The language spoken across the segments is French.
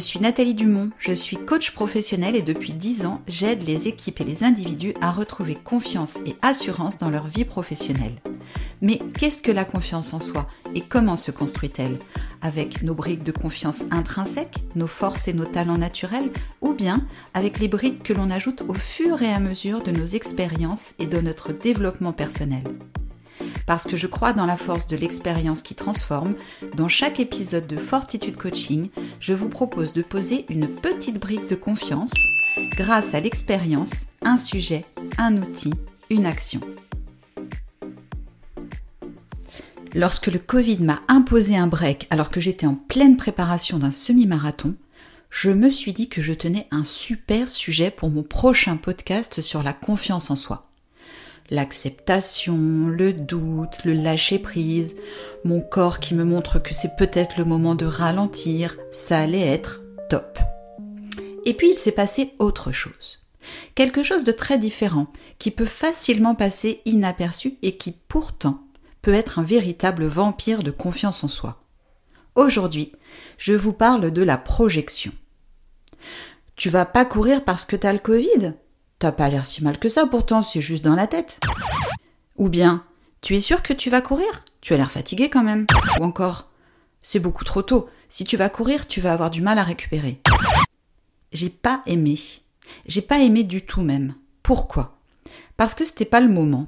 Je suis Nathalie Dumont, je suis coach professionnel et depuis 10 ans, j'aide les équipes et les individus à retrouver confiance et assurance dans leur vie professionnelle. Mais qu'est-ce que la confiance en soi et comment se construit-elle? Avec nos briques de confiance intrinsèques, nos forces et nos talents naturels, ou bien avec les briques que l'on ajoute au fur et à mesure de nos expériences et de notre développement personnel? Parce que je crois dans la force de l'expérience qui transforme, dans chaque épisode de Fortitude Coaching, je vous propose de poser une petite brique de confiance. Grâce à l'expérience, un sujet, un outil, une action. Lorsque le Covid m'a imposé un break alors que j'étais en pleine préparation d'un semi-marathon, je me suis dit que je tenais un super sujet pour mon prochain podcast sur la confiance en soi l'acceptation, le doute, le lâcher prise, mon corps qui me montre que c'est peut-être le moment de ralentir, ça allait être top. Et puis il s'est passé autre chose. Quelque chose de très différent, qui peut facilement passer inaperçu et qui pourtant peut être un véritable vampire de confiance en soi. Aujourd'hui, je vous parle de la projection. Tu vas pas courir parce que t'as le Covid? T'as pas l'air si mal que ça pourtant, c'est juste dans la tête. Ou bien, tu es sûr que tu vas courir? Tu as l'air fatigué quand même. Ou encore, c'est beaucoup trop tôt. Si tu vas courir, tu vas avoir du mal à récupérer. J'ai pas aimé. J'ai pas aimé du tout même. Pourquoi? Parce que c'était pas le moment.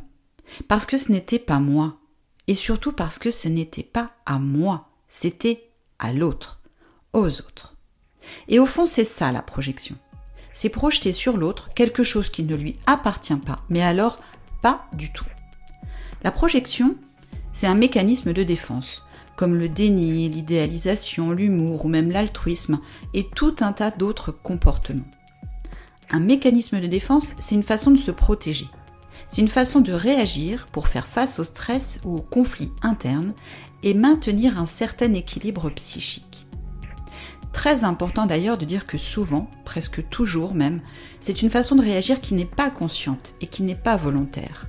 Parce que ce n'était pas moi. Et surtout parce que ce n'était pas à moi. C'était à l'autre. Aux autres. Et au fond, c'est ça la projection c'est projeter sur l'autre quelque chose qui ne lui appartient pas, mais alors pas du tout. La projection, c'est un mécanisme de défense, comme le déni, l'idéalisation, l'humour ou même l'altruisme et tout un tas d'autres comportements. Un mécanisme de défense, c'est une façon de se protéger. C'est une façon de réagir pour faire face au stress ou au conflit interne et maintenir un certain équilibre psychique. Très important d'ailleurs de dire que souvent, presque toujours même, c'est une façon de réagir qui n'est pas consciente et qui n'est pas volontaire.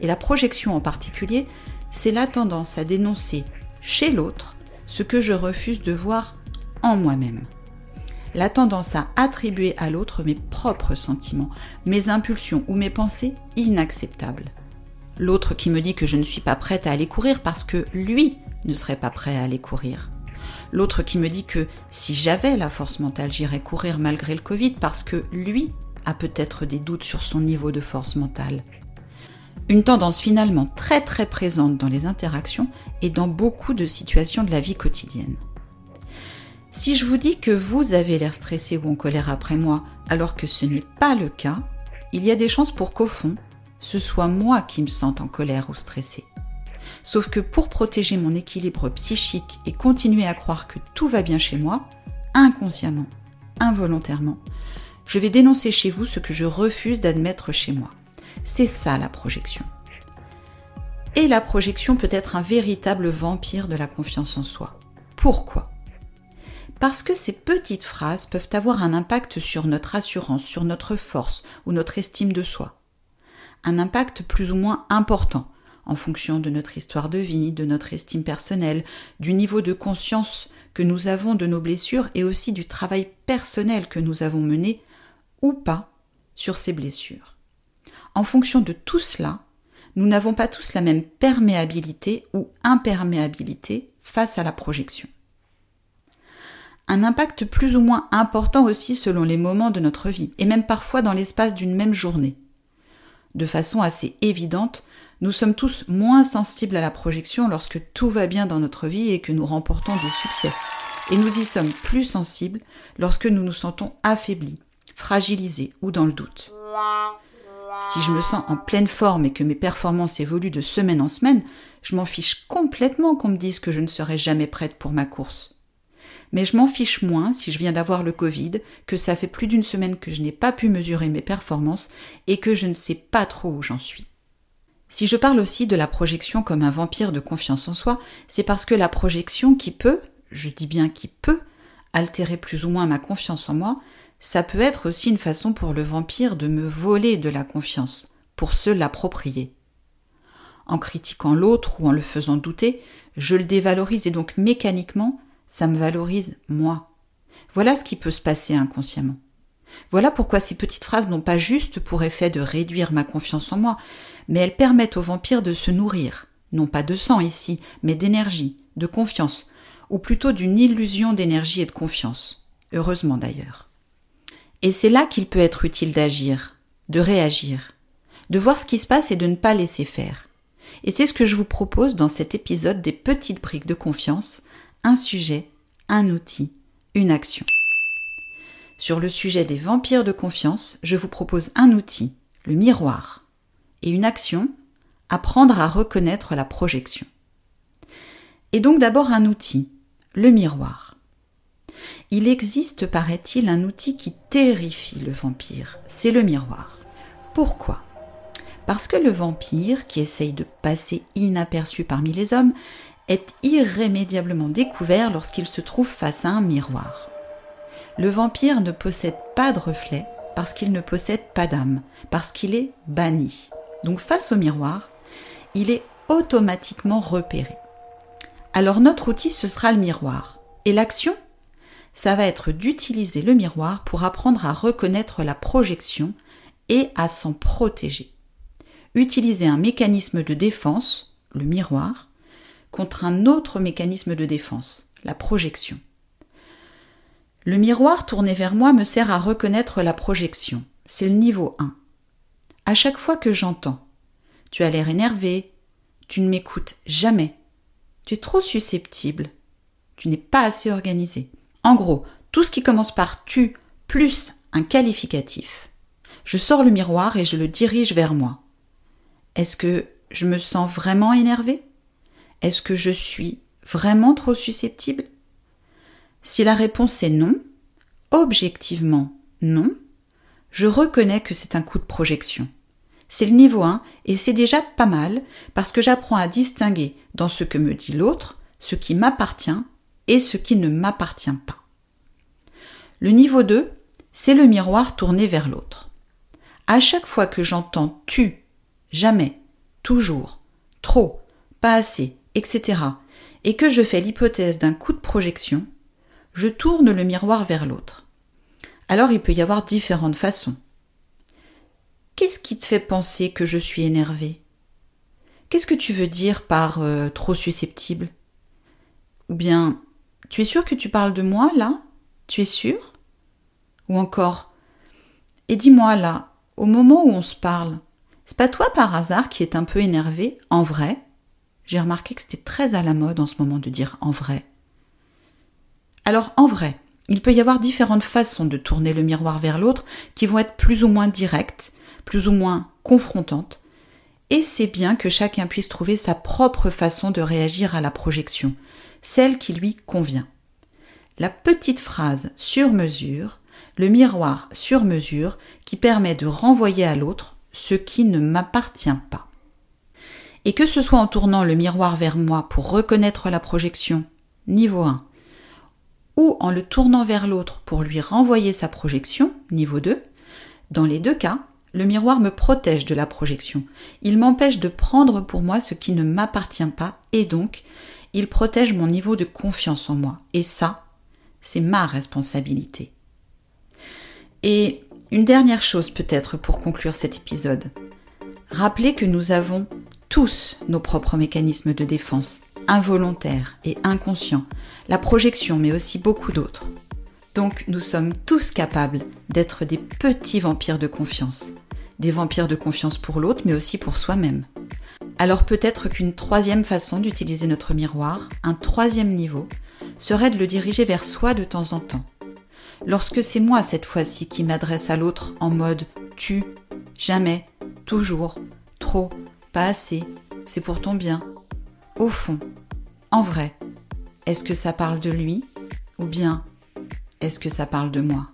Et la projection en particulier, c'est la tendance à dénoncer chez l'autre ce que je refuse de voir en moi-même. La tendance à attribuer à l'autre mes propres sentiments, mes impulsions ou mes pensées inacceptables. L'autre qui me dit que je ne suis pas prête à aller courir parce que lui ne serait pas prêt à aller courir L'autre qui me dit que si j'avais la force mentale, j'irais courir malgré le Covid parce que lui a peut-être des doutes sur son niveau de force mentale. Une tendance finalement très très présente dans les interactions et dans beaucoup de situations de la vie quotidienne. Si je vous dis que vous avez l'air stressé ou en colère après moi alors que ce n'est pas le cas, il y a des chances pour qu'au fond, ce soit moi qui me sente en colère ou stressé. Sauf que pour protéger mon équilibre psychique et continuer à croire que tout va bien chez moi, inconsciemment, involontairement, je vais dénoncer chez vous ce que je refuse d'admettre chez moi. C'est ça la projection. Et la projection peut être un véritable vampire de la confiance en soi. Pourquoi? Parce que ces petites phrases peuvent avoir un impact sur notre assurance, sur notre force ou notre estime de soi. Un impact plus ou moins important, en fonction de notre histoire de vie, de notre estime personnelle, du niveau de conscience que nous avons de nos blessures et aussi du travail personnel que nous avons mené ou pas sur ces blessures. En fonction de tout cela, nous n'avons pas tous la même perméabilité ou imperméabilité face à la projection. Un impact plus ou moins important aussi selon les moments de notre vie, et même parfois dans l'espace d'une même journée. De façon assez évidente, nous sommes tous moins sensibles à la projection lorsque tout va bien dans notre vie et que nous remportons des succès. Et nous y sommes plus sensibles lorsque nous nous sentons affaiblis, fragilisés ou dans le doute. Si je me sens en pleine forme et que mes performances évoluent de semaine en semaine, je m'en fiche complètement qu'on me dise que je ne serai jamais prête pour ma course. Mais je m'en fiche moins si je viens d'avoir le Covid, que ça fait plus d'une semaine que je n'ai pas pu mesurer mes performances et que je ne sais pas trop où j'en suis. Si je parle aussi de la projection comme un vampire de confiance en soi, c'est parce que la projection qui peut, je dis bien qui peut, altérer plus ou moins ma confiance en moi, ça peut être aussi une façon pour le vampire de me voler de la confiance, pour se l'approprier. En critiquant l'autre ou en le faisant douter, je le dévalorise et donc mécaniquement, ça me valorise moi. Voilà ce qui peut se passer inconsciemment. Voilà pourquoi ces petites phrases n'ont pas juste pour effet de réduire ma confiance en moi, mais elles permettent au vampire de se nourrir, non pas de sang ici, mais d'énergie, de confiance, ou plutôt d'une illusion d'énergie et de confiance. Heureusement d'ailleurs. Et c'est là qu'il peut être utile d'agir, de réagir, de voir ce qui se passe et de ne pas laisser faire. Et c'est ce que je vous propose dans cet épisode des petites briques de confiance, un sujet, un outil, une action. Sur le sujet des vampires de confiance, je vous propose un outil, le miroir, et une action, apprendre à reconnaître la projection. Et donc d'abord un outil, le miroir. Il existe, paraît-il, un outil qui terrifie le vampire, c'est le miroir. Pourquoi? Parce que le vampire, qui essaye de passer inaperçu parmi les hommes, est irrémédiablement découvert lorsqu'il se trouve face à un miroir. Le vampire ne possède pas de reflet parce qu'il ne possède pas d'âme, parce qu'il est banni. Donc face au miroir, il est automatiquement repéré. Alors notre outil, ce sera le miroir. Et l'action Ça va être d'utiliser le miroir pour apprendre à reconnaître la projection et à s'en protéger. Utiliser un mécanisme de défense, le miroir, contre un autre mécanisme de défense, la projection. Le miroir tourné vers moi me sert à reconnaître la projection. C'est le niveau 1. À chaque fois que j'entends Tu as l'air énervé, tu ne m'écoutes jamais, tu es trop susceptible, tu n'es pas assez organisé. En gros, tout ce qui commence par tu plus un qualificatif. Je sors le miroir et je le dirige vers moi. Est-ce que je me sens vraiment énervé? Est-ce que je suis vraiment trop susceptible? Si la réponse est non, objectivement non, je reconnais que c'est un coup de projection. C'est le niveau 1 et c'est déjà pas mal parce que j'apprends à distinguer dans ce que me dit l'autre ce qui m'appartient et ce qui ne m'appartient pas. Le niveau 2, c'est le miroir tourné vers l'autre. À chaque fois que j'entends tu, jamais, toujours, trop, pas assez, etc., et que je fais l'hypothèse d'un coup de projection, je tourne le miroir vers l'autre. Alors il peut y avoir différentes façons. Qu'est-ce qui te fait penser que je suis énervé Qu'est-ce que tu veux dire par euh, trop susceptible? Ou bien, tu es sûr que tu parles de moi là? Tu es sûr? Ou encore, et dis-moi là, au moment où on se parle, c'est pas toi par hasard qui est un peu énervé, en vrai? J'ai remarqué que c'était très à la mode en ce moment de dire en vrai. Alors en vrai, il peut y avoir différentes façons de tourner le miroir vers l'autre qui vont être plus ou moins directes, plus ou moins confrontantes, et c'est bien que chacun puisse trouver sa propre façon de réagir à la projection, celle qui lui convient. La petite phrase sur mesure, le miroir sur mesure qui permet de renvoyer à l'autre ce qui ne m'appartient pas. Et que ce soit en tournant le miroir vers moi pour reconnaître la projection, niveau 1, ou en le tournant vers l'autre pour lui renvoyer sa projection, niveau 2, dans les deux cas, le miroir me protège de la projection. Il m'empêche de prendre pour moi ce qui ne m'appartient pas et donc il protège mon niveau de confiance en moi. Et ça, c'est ma responsabilité. Et une dernière chose peut-être pour conclure cet épisode. Rappelez que nous avons tous nos propres mécanismes de défense involontaire et inconscient, la projection, mais aussi beaucoup d'autres. Donc nous sommes tous capables d'être des petits vampires de confiance, des vampires de confiance pour l'autre, mais aussi pour soi-même. Alors peut-être qu'une troisième façon d'utiliser notre miroir, un troisième niveau, serait de le diriger vers soi de temps en temps. Lorsque c'est moi cette fois-ci qui m'adresse à l'autre en mode tu, jamais, toujours, trop, pas assez, c'est pour ton bien, au fond, en vrai, est-ce que ça parle de lui ou bien est-ce que ça parle de moi?